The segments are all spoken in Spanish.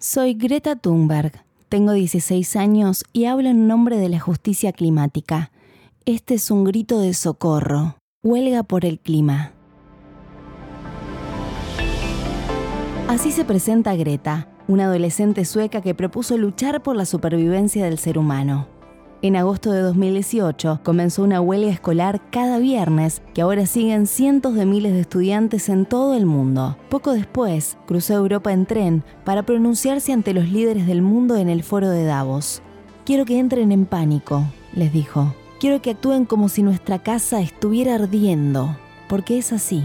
Soy Greta Thunberg, tengo 16 años y hablo en nombre de la justicia climática. Este es un grito de socorro, huelga por el clima. Así se presenta Greta, una adolescente sueca que propuso luchar por la supervivencia del ser humano. En agosto de 2018 comenzó una huelga escolar cada viernes que ahora siguen cientos de miles de estudiantes en todo el mundo. Poco después, cruzó Europa en tren para pronunciarse ante los líderes del mundo en el foro de Davos. Quiero que entren en pánico, les dijo. Quiero que actúen como si nuestra casa estuviera ardiendo, porque es así.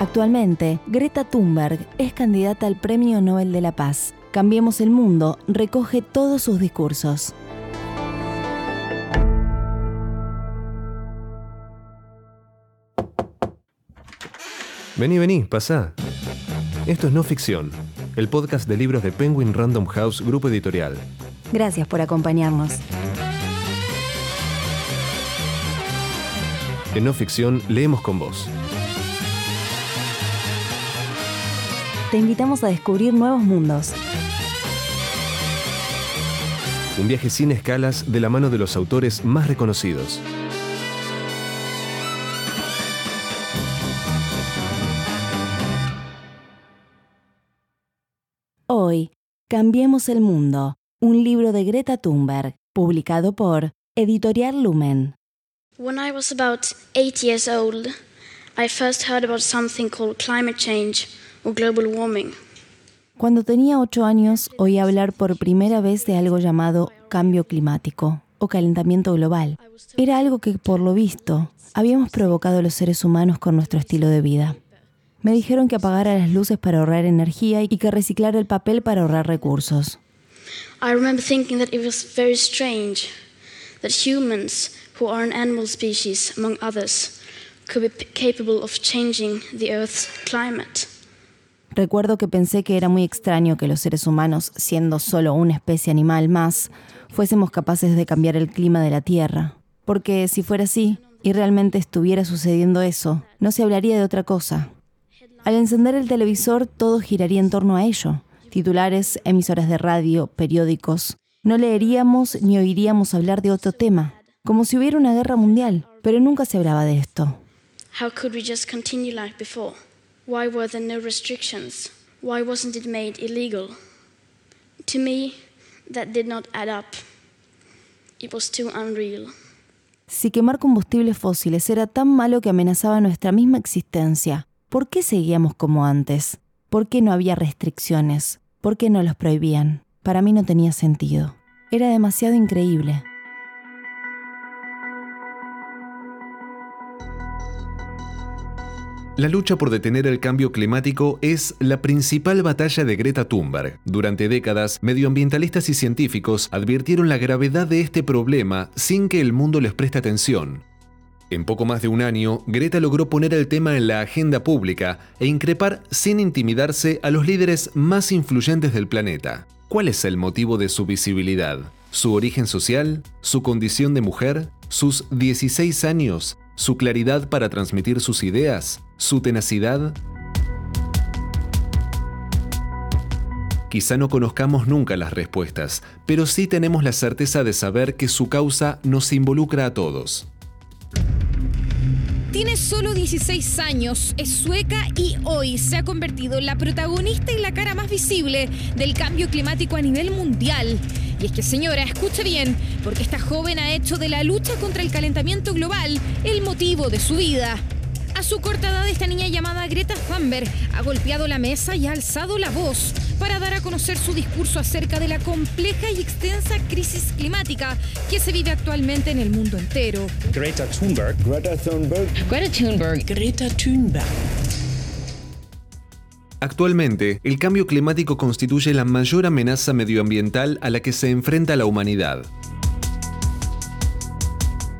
Actualmente, Greta Thunberg es candidata al Premio Nobel de la Paz Cambiemos el Mundo recoge todos sus discursos. Vení, vení, pasá. Esto es No Ficción, el podcast de libros de Penguin Random House Grupo Editorial. Gracias por acompañarnos. En No Ficción leemos con vos. Te invitamos a descubrir nuevos mundos un viaje sin escalas de la mano de los autores más reconocidos. Hoy, Cambiemos el Mundo, un libro de Greta Thunberg, publicado por Editorial Lumen. When I was about eight years old, I first heard about something called climate change or global warming. Cuando tenía ocho años, oí hablar por primera vez de algo llamado cambio climático o calentamiento global. Era algo que, por lo visto, habíamos provocado los seres humanos con nuestro estilo de vida. Me dijeron que apagara las luces para ahorrar energía y que reciclara el papel para ahorrar recursos. I remember thinking that it was very strange that humans, who are an animal species among others, could be capable of changing the Earth's climate. Recuerdo que pensé que era muy extraño que los seres humanos, siendo solo una especie animal más, fuésemos capaces de cambiar el clima de la Tierra. Porque si fuera así, y realmente estuviera sucediendo eso, no se hablaría de otra cosa. Al encender el televisor todo giraría en torno a ello. Titulares, emisoras de radio, periódicos. No leeríamos ni oiríamos hablar de otro tema, como si hubiera una guerra mundial, pero nunca se hablaba de esto. Why were there no restrictions? Why wasn't it made illegal? To me, that did not add up. It was too unreal. Si quemar combustibles fósiles era tan malo que amenazaba nuestra misma existencia, ¿por qué seguíamos como antes? ¿Por qué no había restricciones? ¿Por qué no los prohibían? Para mí no tenía sentido. Era demasiado increíble. La lucha por detener el cambio climático es la principal batalla de Greta Thunberg. Durante décadas, medioambientalistas y científicos advirtieron la gravedad de este problema sin que el mundo les preste atención. En poco más de un año, Greta logró poner el tema en la agenda pública e increpar sin intimidarse a los líderes más influyentes del planeta. ¿Cuál es el motivo de su visibilidad? ¿Su origen social? ¿Su condición de mujer? ¿Sus 16 años? ¿Su claridad para transmitir sus ideas? su tenacidad? Quizá no conozcamos nunca las respuestas, pero sí tenemos la certeza de saber que su causa nos involucra a todos. Tiene solo 16 años, es sueca y hoy se ha convertido en la protagonista y la cara más visible del cambio climático a nivel mundial. Y es que señora, escuche bien, porque esta joven ha hecho de la lucha contra el calentamiento global el motivo de su vida. A su corta edad, esta niña llamada Greta Thunberg ha golpeado la mesa y ha alzado la voz para dar a conocer su discurso acerca de la compleja y extensa crisis climática que se vive actualmente en el mundo entero. Greta Thunberg. Greta Thunberg. Greta Thunberg. Greta Thunberg. Actualmente, el cambio climático constituye la mayor amenaza medioambiental a la que se enfrenta la humanidad.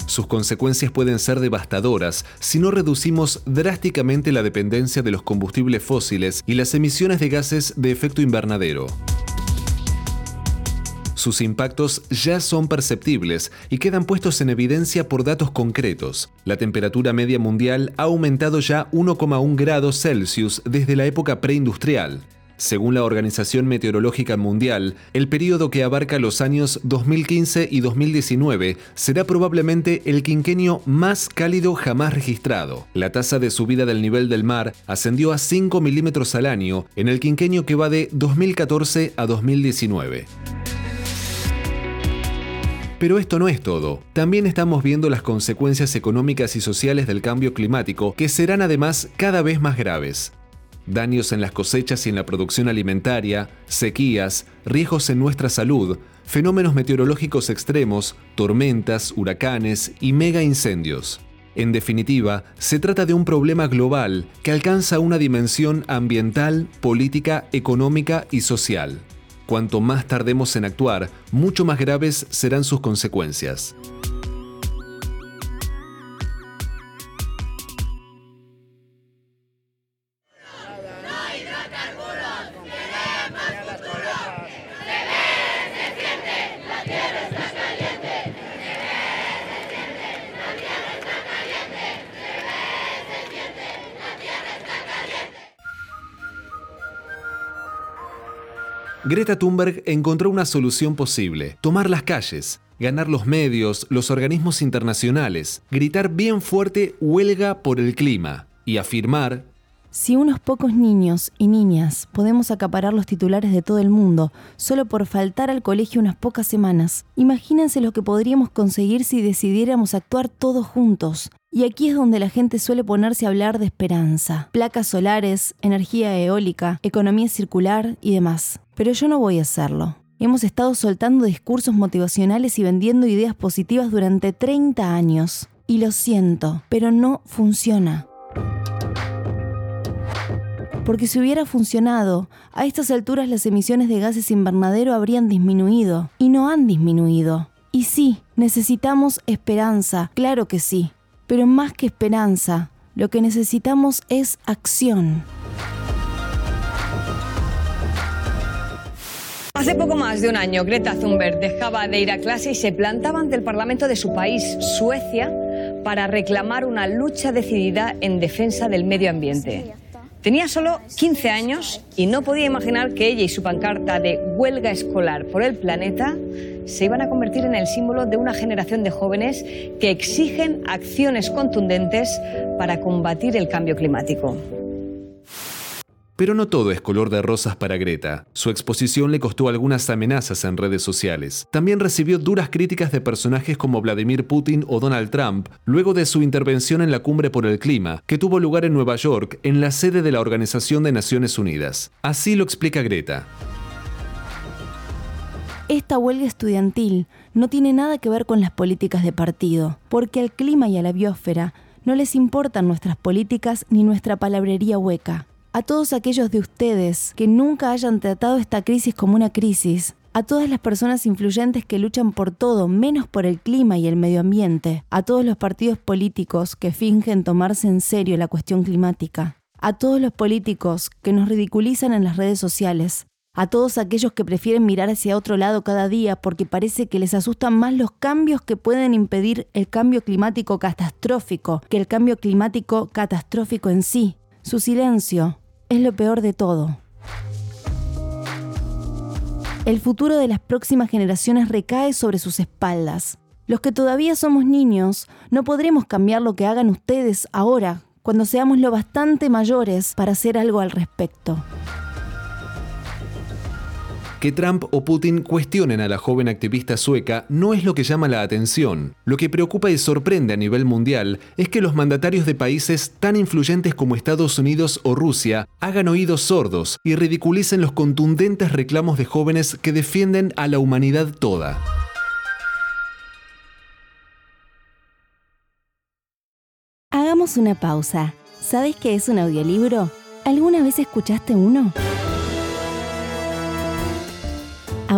Sus consecuencias pueden ser devastadoras si no reducimos drásticamente la dependencia de los combustibles fósiles y las emisiones de gases de efecto invernadero. Sus impactos ya son perceptibles y quedan puestos en evidencia por datos concretos. La temperatura media mundial ha aumentado ya 1,1 grados Celsius desde la época preindustrial. Según la Organización Meteorológica Mundial, el periodo que abarca los años 2015 y 2019 será probablemente el quinquenio más cálido jamás registrado. La tasa de subida del nivel del mar ascendió a 5 milímetros al año en el quinquenio que va de 2014 a 2019. Pero esto no es todo. También estamos viendo las consecuencias económicas y sociales del cambio climático, que serán además cada vez más graves daños en las cosechas y en la producción alimentaria, sequías, riesgos en nuestra salud, fenómenos meteorológicos extremos, tormentas, huracanes y mega incendios. En definitiva, se trata de un problema global que alcanza una dimensión ambiental, política, económica y social. Cuanto más tardemos en actuar, mucho más graves serán sus consecuencias. Greta Thunberg encontró una solución posible, tomar las calles, ganar los medios, los organismos internacionales, gritar bien fuerte huelga por el clima y afirmar si unos pocos niños y niñas podemos acaparar los titulares de todo el mundo solo por faltar al colegio unas pocas semanas, imagínense lo que podríamos conseguir si decidiéramos actuar todos juntos, y aquí es donde la gente suele ponerse a hablar de esperanza. Placas solares, energía eólica, economía circular y demás. Pero yo no voy a hacerlo. Hemos estado soltando discursos motivacionales y vendiendo ideas positivas durante 30 años. Y lo siento, pero no funciona. Porque si hubiera funcionado, a estas alturas las emisiones de gases invernadero habrían disminuido. Y no han disminuido. Y sí, necesitamos esperanza, claro que sí. Pero más que esperanza, lo que necesitamos es acción. Hace poco más de un año, Greta Thunberg dejaba de ir a clase y se plantaba ante el Parlamento de su país, Suecia, para reclamar una lucha decidida en defensa del medio ambiente. Tenía solo 15 años y no podía imaginar que ella y su pancarta de huelga escolar por el planeta se iban a convertir en el símbolo de una generación de jóvenes que exigen acciones contundentes para combatir el cambio climático. Pero no todo es color de rosas para Greta. Su exposición le costó algunas amenazas en redes sociales. También recibió duras críticas de personajes como Vladimir Putin o Donald Trump luego de su intervención en la cumbre por el clima, que tuvo lugar en Nueva York, en la sede de la Organización de Naciones Unidas. Así lo explica Greta. Esta huelga estudiantil no tiene nada que ver con las políticas de partido, porque al clima y a la biosfera no les importan nuestras políticas ni nuestra palabrería hueca a todos aquellos de ustedes que nunca hayan tratado esta crisis como una crisis, a todas las personas influyentes que luchan por todo menos por el clima y el medio ambiente, a todos los partidos políticos que fingen tomarse en serio la cuestión climática, a todos los políticos que nos ridiculizan en las redes sociales, a todos aquellos que prefieren mirar hacia otro lado cada día porque parece que les asustan más los cambios que pueden impedir el cambio climático catastrófico que el cambio climático catastrófico en sí. Su silencio, es lo peor de todo. El futuro de las próximas generaciones recae sobre sus espaldas. Los que todavía somos niños no podremos cambiar lo que hagan ustedes ahora, cuando seamos lo bastante mayores para hacer algo al respecto. Que Trump o Putin cuestionen a la joven activista sueca no es lo que llama la atención. Lo que preocupa y sorprende a nivel mundial es que los mandatarios de países tan influyentes como Estados Unidos o Rusia hagan oídos sordos y ridiculicen los contundentes reclamos de jóvenes que defienden a la humanidad toda. Hagamos una pausa. ¿Sabes qué es un audiolibro? ¿Alguna vez escuchaste uno?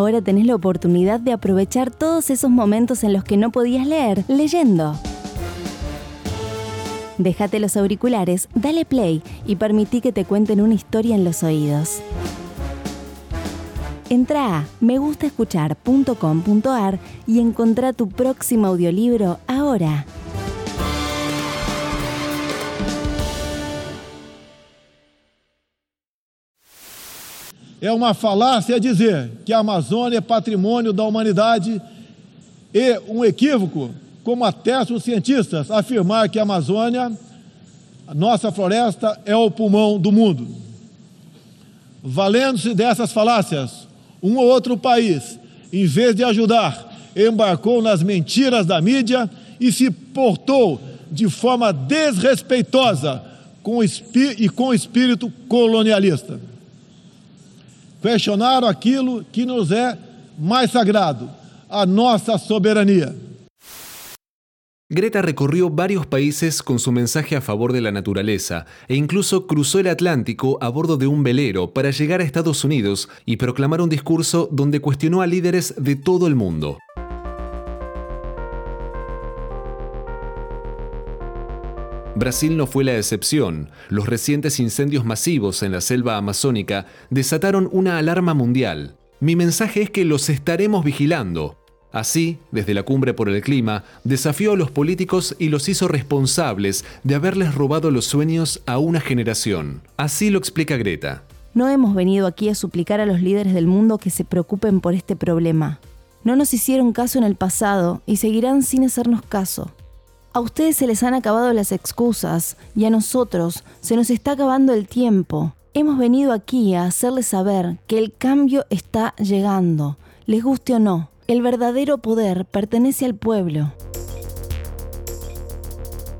Ahora tenés la oportunidad de aprovechar todos esos momentos en los que no podías leer leyendo. Déjate los auriculares, dale play y permití que te cuenten una historia en los oídos. Entra a megustaescuchar.com.ar y encontrá tu próximo audiolibro ahora. É uma falácia dizer que a Amazônia é patrimônio da humanidade e um equívoco, como atestam os cientistas, afirmar que a Amazônia, a nossa floresta, é o pulmão do mundo. Valendo-se dessas falácias, um ou outro país, em vez de ajudar, embarcou nas mentiras da mídia e se portou de forma desrespeitosa com e com espírito colonialista. Questionaram aquilo que nos é mais sagrado, a nossa soberania. Greta recorrió varios países con su mensaje a favor de la naturaleza e incluso cruzó el Atlántico a bordo de un velero para llegar a Estados Unidos y proclamar un discurso donde cuestionó a líderes de todo el mundo. Brasil no fue la excepción. Los recientes incendios masivos en la selva amazónica desataron una alarma mundial. Mi mensaje es que los estaremos vigilando, Así, desde la cumbre por el clima, desafió a los políticos y los hizo responsables de haberles robado los sueños a una generación. Así lo explica Greta. No hemos venido aquí a suplicar a los líderes del mundo que se preocupen por este problema. No nos hicieron caso en el pasado y seguirán sin hacernos caso. A ustedes se les han acabado las excusas y a nosotros se nos está acabando el tiempo. Hemos venido aquí a hacerles saber que el cambio está llegando, les guste o no. El verdadero poder pertenece al pueblo.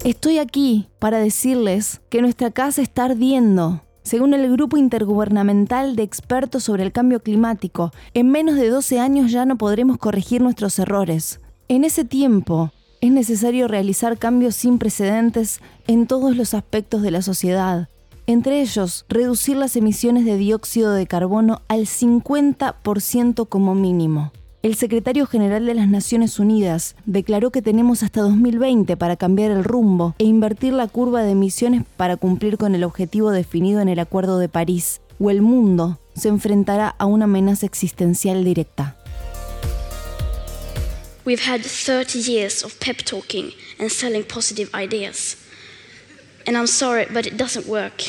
Estoy aquí para decirles que nuestra casa está ardiendo. Según el Grupo Intergubernamental de Expertos sobre el Cambio Climático, en menos de 12 años ya no podremos corregir nuestros errores. En ese tiempo, es necesario realizar cambios sin precedentes en todos los aspectos de la sociedad, entre ellos reducir las emisiones de dióxido de carbono al 50% como mínimo. El secretario general de las Naciones Unidas declaró que tenemos hasta 2020 para cambiar el rumbo e invertir la curva de emisiones para cumplir con el objetivo definido en el Acuerdo de París, o el mundo se enfrentará a una amenaza existencial directa. We've had 30 years of pep talking and selling positive ideas. And I'm sorry, but it doesn't work.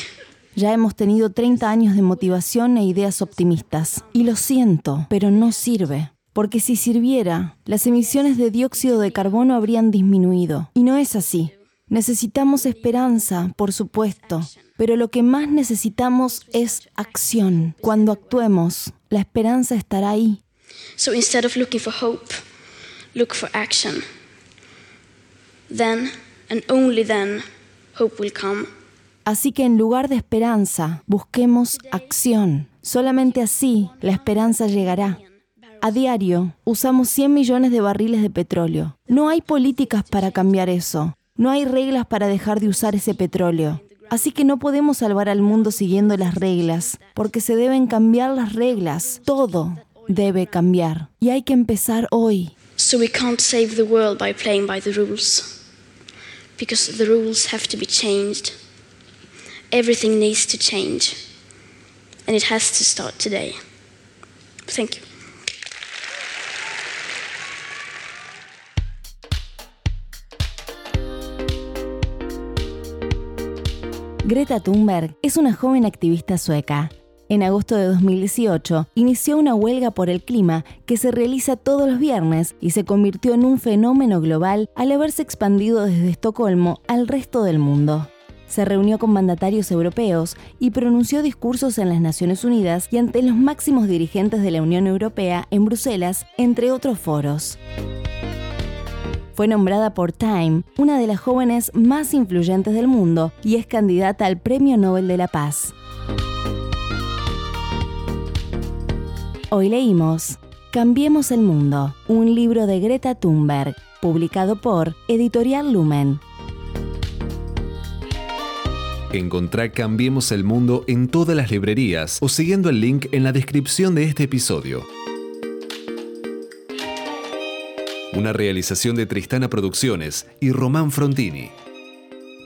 Ya hemos tenido 30 años de motivación e ideas optimistas. Y lo siento, pero no sirve porque si sirviera, las emisiones de dióxido de carbono habrían disminuido. Y no es así. Necesitamos esperanza, por supuesto, pero lo que más necesitamos es acción. Cuando actuemos, la esperanza estará ahí. So instead of looking for hope, look for action. Then and only then hope will come. Así que en lugar de esperanza, busquemos acción. Solamente así la esperanza llegará. A diario usamos 100 millones de barriles de petróleo. No hay políticas para cambiar eso. No hay reglas para dejar de usar ese petróleo. Así que no podemos salvar al mundo siguiendo las reglas, porque se deben cambiar las reglas. Todo debe cambiar. Y hay que empezar hoy. So we can't save the world by playing by the rules. Because the rules have to be changed. Everything needs to change. And it has to start today. Thank you. Greta Thunberg es una joven activista sueca. En agosto de 2018 inició una huelga por el clima que se realiza todos los viernes y se convirtió en un fenómeno global al haberse expandido desde Estocolmo al resto del mundo. Se reunió con mandatarios europeos y pronunció discursos en las Naciones Unidas y ante los máximos dirigentes de la Unión Europea en Bruselas, entre otros foros. Fue nombrada por Time una de las jóvenes más influyentes del mundo y es candidata al Premio Nobel de la Paz. Hoy leímos Cambiemos el Mundo, un libro de Greta Thunberg, publicado por Editorial Lumen. Encontrá Cambiemos el Mundo en todas las librerías o siguiendo el link en la descripción de este episodio. Una realización de Tristana Producciones y Román Frontini.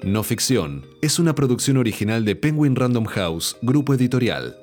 No Ficción es una producción original de Penguin Random House, grupo editorial.